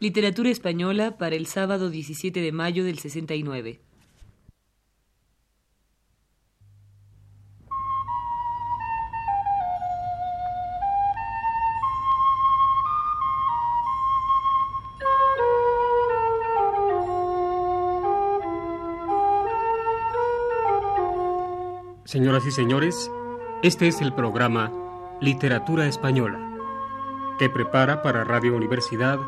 Literatura española para el sábado 17 de mayo del 69. Señoras y señores, este es el programa Literatura Española, que prepara para Radio Universidad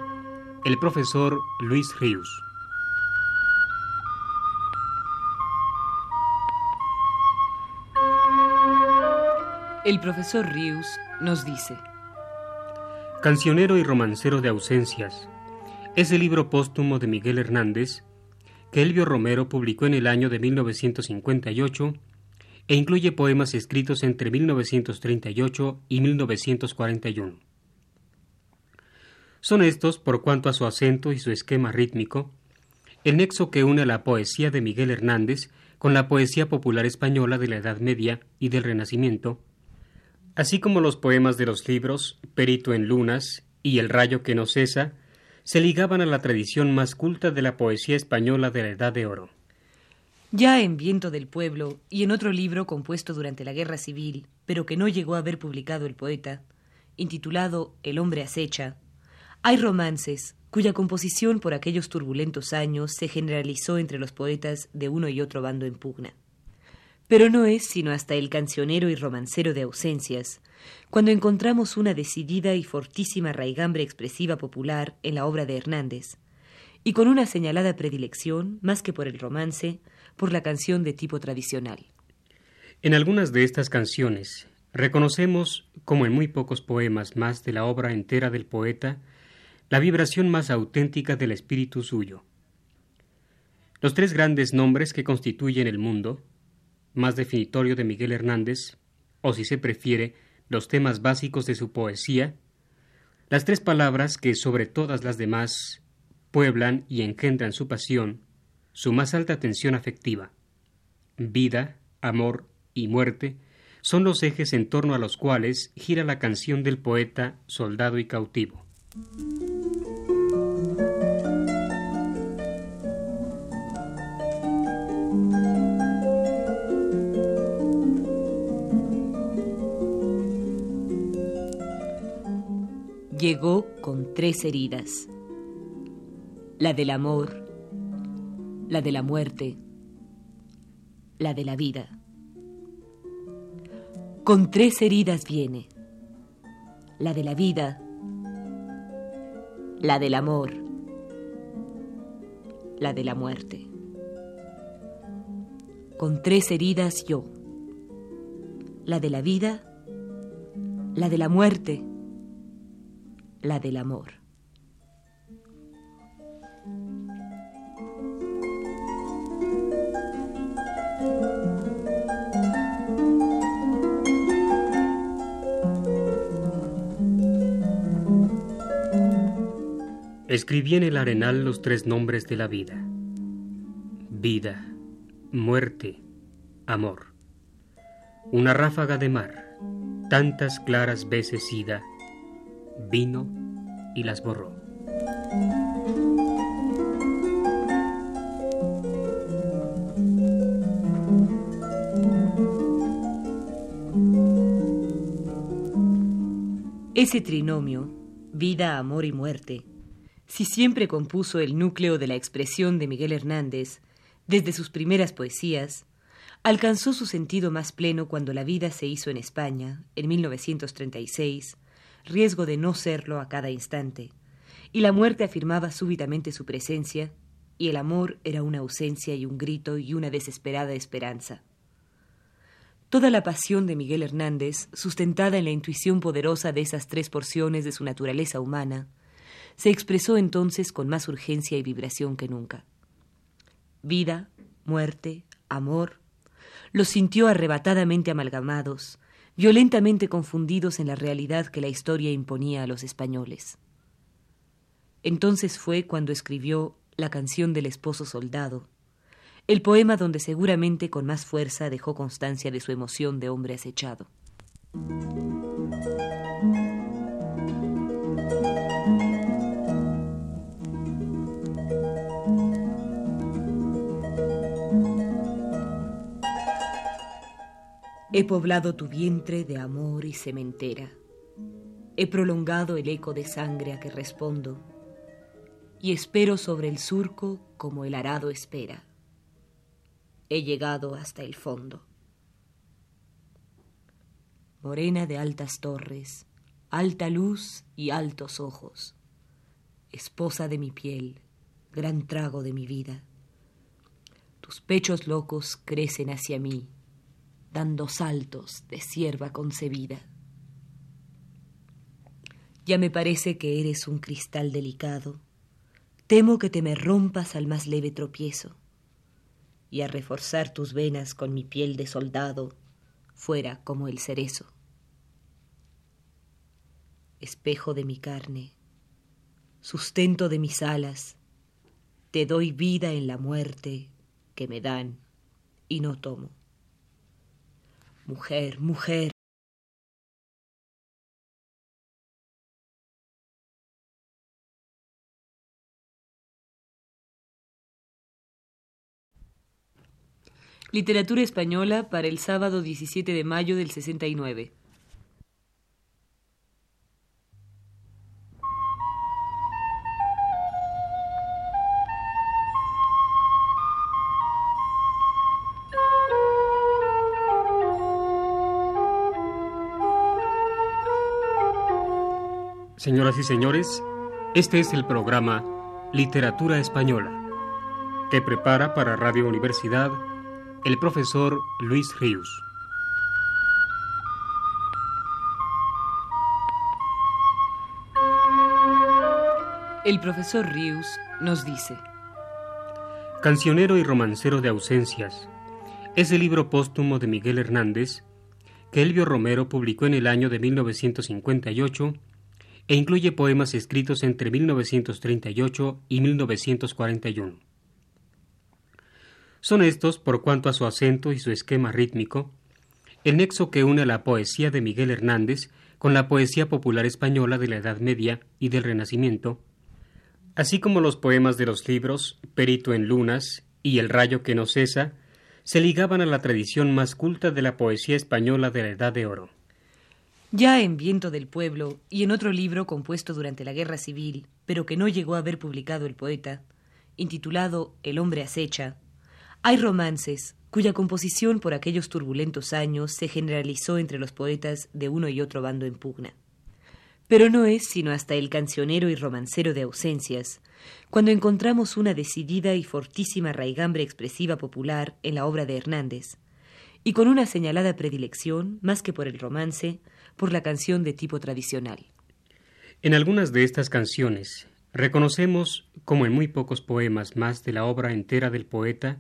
el profesor Luis Ríos. El profesor Ríos nos dice, Cancionero y romancero de ausencias, es el libro póstumo de Miguel Hernández que Elvio Romero publicó en el año de 1958 e incluye poemas escritos entre 1938 y 1941. Son estos, por cuanto a su acento y su esquema rítmico, el nexo que une la poesía de Miguel Hernández con la poesía popular española de la Edad Media y del Renacimiento, así como los poemas de los libros Perito en Lunas y El rayo que no cesa, se ligaban a la tradición más culta de la poesía española de la Edad de Oro. Ya en Viento del Pueblo y en otro libro compuesto durante la Guerra Civil, pero que no llegó a ver publicado el poeta, intitulado El hombre acecha, hay romances cuya composición por aquellos turbulentos años se generalizó entre los poetas de uno y otro bando en pugna. Pero no es sino hasta el cancionero y romancero de ausencias, cuando encontramos una decidida y fortísima raigambre expresiva popular en la obra de Hernández, y con una señalada predilección, más que por el romance, por la canción de tipo tradicional. En algunas de estas canciones reconocemos, como en muy pocos poemas más de la obra entera del poeta, la vibración más auténtica del espíritu suyo. Los tres grandes nombres que constituyen el mundo, más definitorio de Miguel Hernández, o si se prefiere, los temas básicos de su poesía, las tres palabras que sobre todas las demás pueblan y engendran su pasión, su más alta tensión afectiva. Vida, amor y muerte son los ejes en torno a los cuales gira la canción del poeta soldado y cautivo. Llegó con tres heridas. La del amor, la de la muerte, la de la vida. Con tres heridas viene. La de la vida, la del amor, la de la muerte. Con tres heridas yo. La de la vida, la de la muerte, la del amor. Escribí en el arenal los tres nombres de la vida. Vida, muerte, amor. Una ráfaga de mar, tantas claras veces ida, vino y las borró. Ese trinomio, vida, amor y muerte, si siempre compuso el núcleo de la expresión de Miguel Hernández, desde sus primeras poesías, alcanzó su sentido más pleno cuando la vida se hizo en España, en 1936, riesgo de no serlo a cada instante, y la muerte afirmaba súbitamente su presencia, y el amor era una ausencia y un grito y una desesperada esperanza. Toda la pasión de Miguel Hernández, sustentada en la intuición poderosa de esas tres porciones de su naturaleza humana, se expresó entonces con más urgencia y vibración que nunca. Vida, muerte, amor, los sintió arrebatadamente amalgamados, violentamente confundidos en la realidad que la historia imponía a los españoles. Entonces fue cuando escribió La canción del esposo soldado, el poema donde seguramente con más fuerza dejó constancia de su emoción de hombre acechado. He poblado tu vientre de amor y cementera. He prolongado el eco de sangre a que respondo. Y espero sobre el surco como el arado espera. He llegado hasta el fondo. Morena de altas torres, alta luz y altos ojos. Esposa de mi piel, gran trago de mi vida. Tus pechos locos crecen hacia mí dando saltos de sierva concebida. Ya me parece que eres un cristal delicado, temo que te me rompas al más leve tropiezo, y a reforzar tus venas con mi piel de soldado, fuera como el cerezo. Espejo de mi carne, sustento de mis alas, te doy vida en la muerte que me dan y no tomo. Mujer, mujer. Literatura española para el sábado 17 de mayo del 69. Señoras y señores, este es el programa Literatura Española, que prepara para Radio Universidad el profesor Luis Ríos. El profesor Ríos nos dice, Cancionero y romancero de ausencias, es el libro póstumo de Miguel Hernández que Elvio Romero publicó en el año de 1958 e incluye poemas escritos entre 1938 y 1941. Son estos, por cuanto a su acento y su esquema rítmico, el nexo que une a la poesía de Miguel Hernández con la poesía popular española de la Edad Media y del Renacimiento, así como los poemas de los libros Perito en Lunas y El rayo que no cesa, se ligaban a la tradición más culta de la poesía española de la Edad de Oro. Ya en Viento del Pueblo y en otro libro compuesto durante la Guerra Civil, pero que no llegó a ver publicado el poeta, intitulado El hombre acecha, hay romances cuya composición por aquellos turbulentos años se generalizó entre los poetas de uno y otro bando en pugna. Pero no es sino hasta el cancionero y romancero de ausencias, cuando encontramos una decidida y fortísima raigambre expresiva popular en la obra de Hernández, y con una señalada predilección, más que por el romance, por la canción de tipo tradicional. En algunas de estas canciones reconocemos, como en muy pocos poemas más de la obra entera del poeta,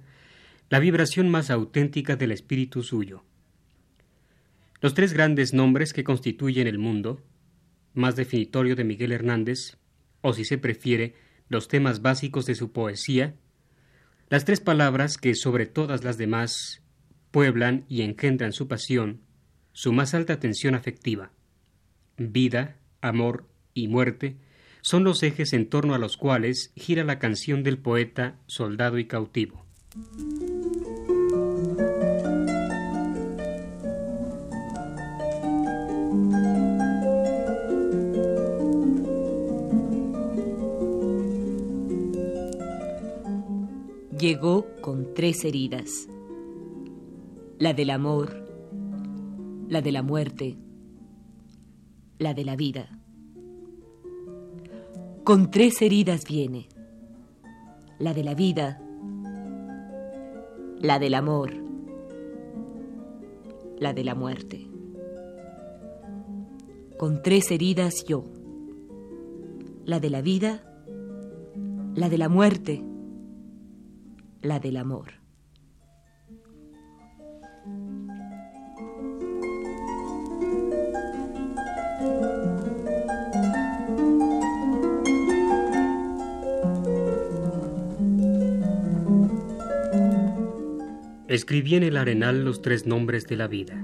la vibración más auténtica del espíritu suyo. Los tres grandes nombres que constituyen el mundo, más definitorio de Miguel Hernández, o si se prefiere, los temas básicos de su poesía, las tres palabras que sobre todas las demás pueblan y engendran su pasión, su más alta tensión afectiva. Vida, amor y muerte son los ejes en torno a los cuales gira la canción del poeta soldado y cautivo. Llegó con tres heridas. La del amor, la de la muerte, la de la vida. Con tres heridas viene, la de la vida, la del amor, la de la muerte. Con tres heridas yo, la de la vida, la de la muerte, la del amor. Escribí en el arenal los tres nombres de la vida.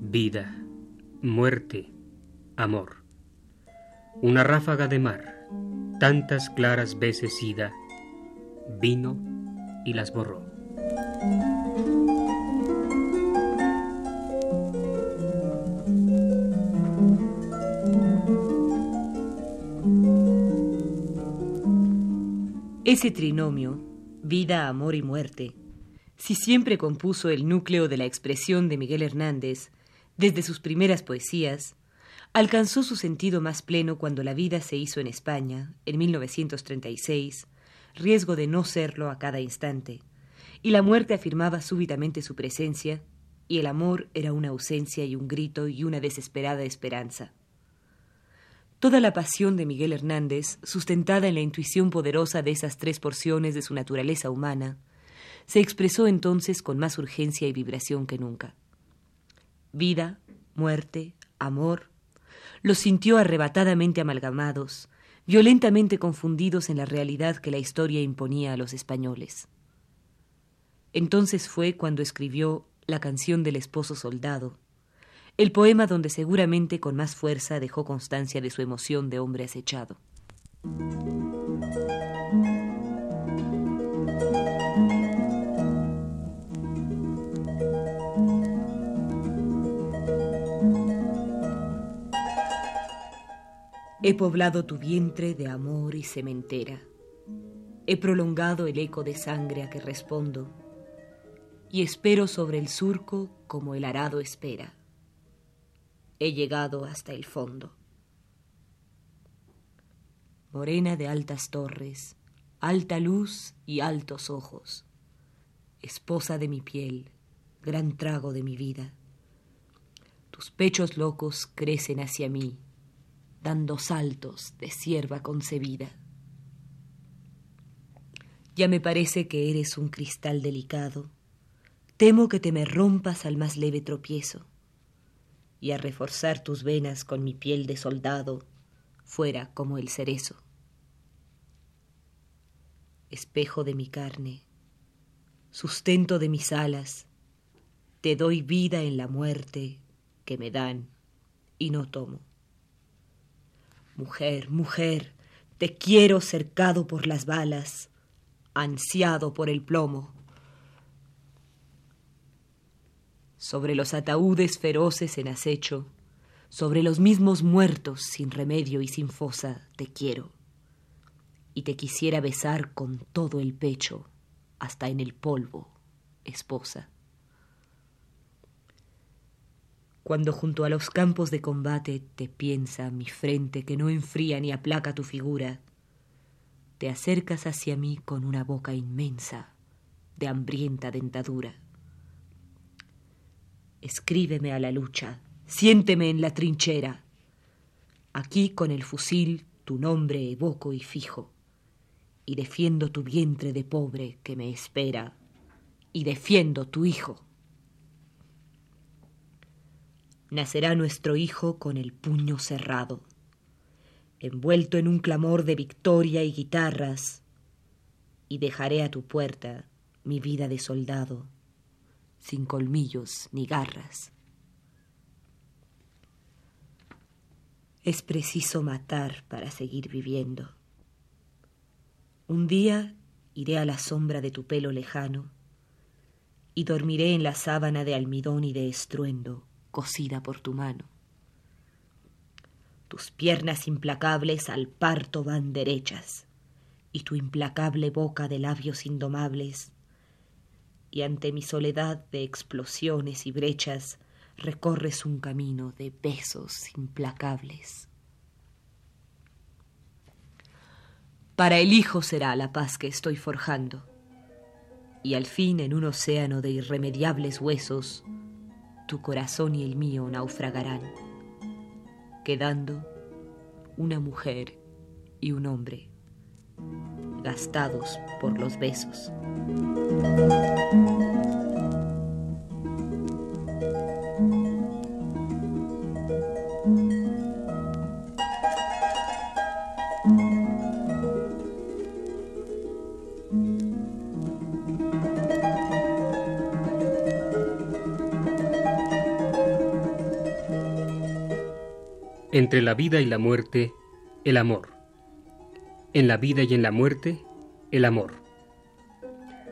Vida, muerte, amor. Una ráfaga de mar, tantas claras veces ida, vino y las borró. Ese trinomio, vida, amor y muerte, si siempre compuso el núcleo de la expresión de Miguel Hernández, desde sus primeras poesías, alcanzó su sentido más pleno cuando la vida se hizo en España, en 1936, riesgo de no serlo a cada instante, y la muerte afirmaba súbitamente su presencia, y el amor era una ausencia y un grito y una desesperada esperanza. Toda la pasión de Miguel Hernández, sustentada en la intuición poderosa de esas tres porciones de su naturaleza humana, se expresó entonces con más urgencia y vibración que nunca. Vida, muerte, amor, los sintió arrebatadamente amalgamados, violentamente confundidos en la realidad que la historia imponía a los españoles. Entonces fue cuando escribió la canción del esposo soldado, el poema donde seguramente con más fuerza dejó constancia de su emoción de hombre acechado. He poblado tu vientre de amor y cementera. He prolongado el eco de sangre a que respondo. Y espero sobre el surco como el arado espera. He llegado hasta el fondo. Morena de altas torres, alta luz y altos ojos. Esposa de mi piel, gran trago de mi vida. Tus pechos locos crecen hacia mí dando saltos de sierva concebida. Ya me parece que eres un cristal delicado, temo que te me rompas al más leve tropiezo, y a reforzar tus venas con mi piel de soldado, fuera como el cerezo. Espejo de mi carne, sustento de mis alas, te doy vida en la muerte que me dan y no tomo. Mujer, mujer, te quiero cercado por las balas, ansiado por el plomo. Sobre los ataúdes feroces en acecho, sobre los mismos muertos sin remedio y sin fosa, te quiero. Y te quisiera besar con todo el pecho, hasta en el polvo, esposa. Cuando junto a los campos de combate te piensa mi frente que no enfría ni aplaca tu figura, te acercas hacia mí con una boca inmensa de hambrienta dentadura. Escríbeme a la lucha, siénteme en la trinchera. Aquí con el fusil tu nombre evoco y fijo, y defiendo tu vientre de pobre que me espera, y defiendo tu hijo nacerá nuestro hijo con el puño cerrado, envuelto en un clamor de victoria y guitarras, y dejaré a tu puerta mi vida de soldado, sin colmillos ni garras. Es preciso matar para seguir viviendo. Un día iré a la sombra de tu pelo lejano y dormiré en la sábana de almidón y de estruendo cosida por tu mano. Tus piernas implacables al parto van derechas, y tu implacable boca de labios indomables, y ante mi soledad de explosiones y brechas recorres un camino de besos implacables. Para el hijo será la paz que estoy forjando, y al fin en un océano de irremediables huesos tu corazón y el mío naufragarán, quedando una mujer y un hombre gastados por los besos. Entre la vida y la muerte, el amor. En la vida y en la muerte, el amor.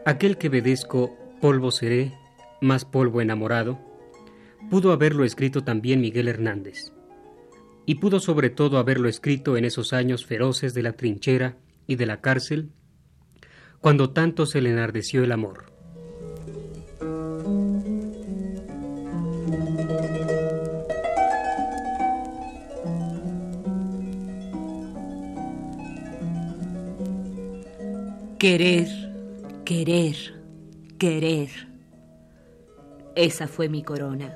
Aquel que obedezco, polvo seré, más polvo enamorado, pudo haberlo escrito también Miguel Hernández. Y pudo sobre todo haberlo escrito en esos años feroces de la trinchera y de la cárcel, cuando tanto se le enardeció el amor. Querer, querer, querer. Esa fue mi corona.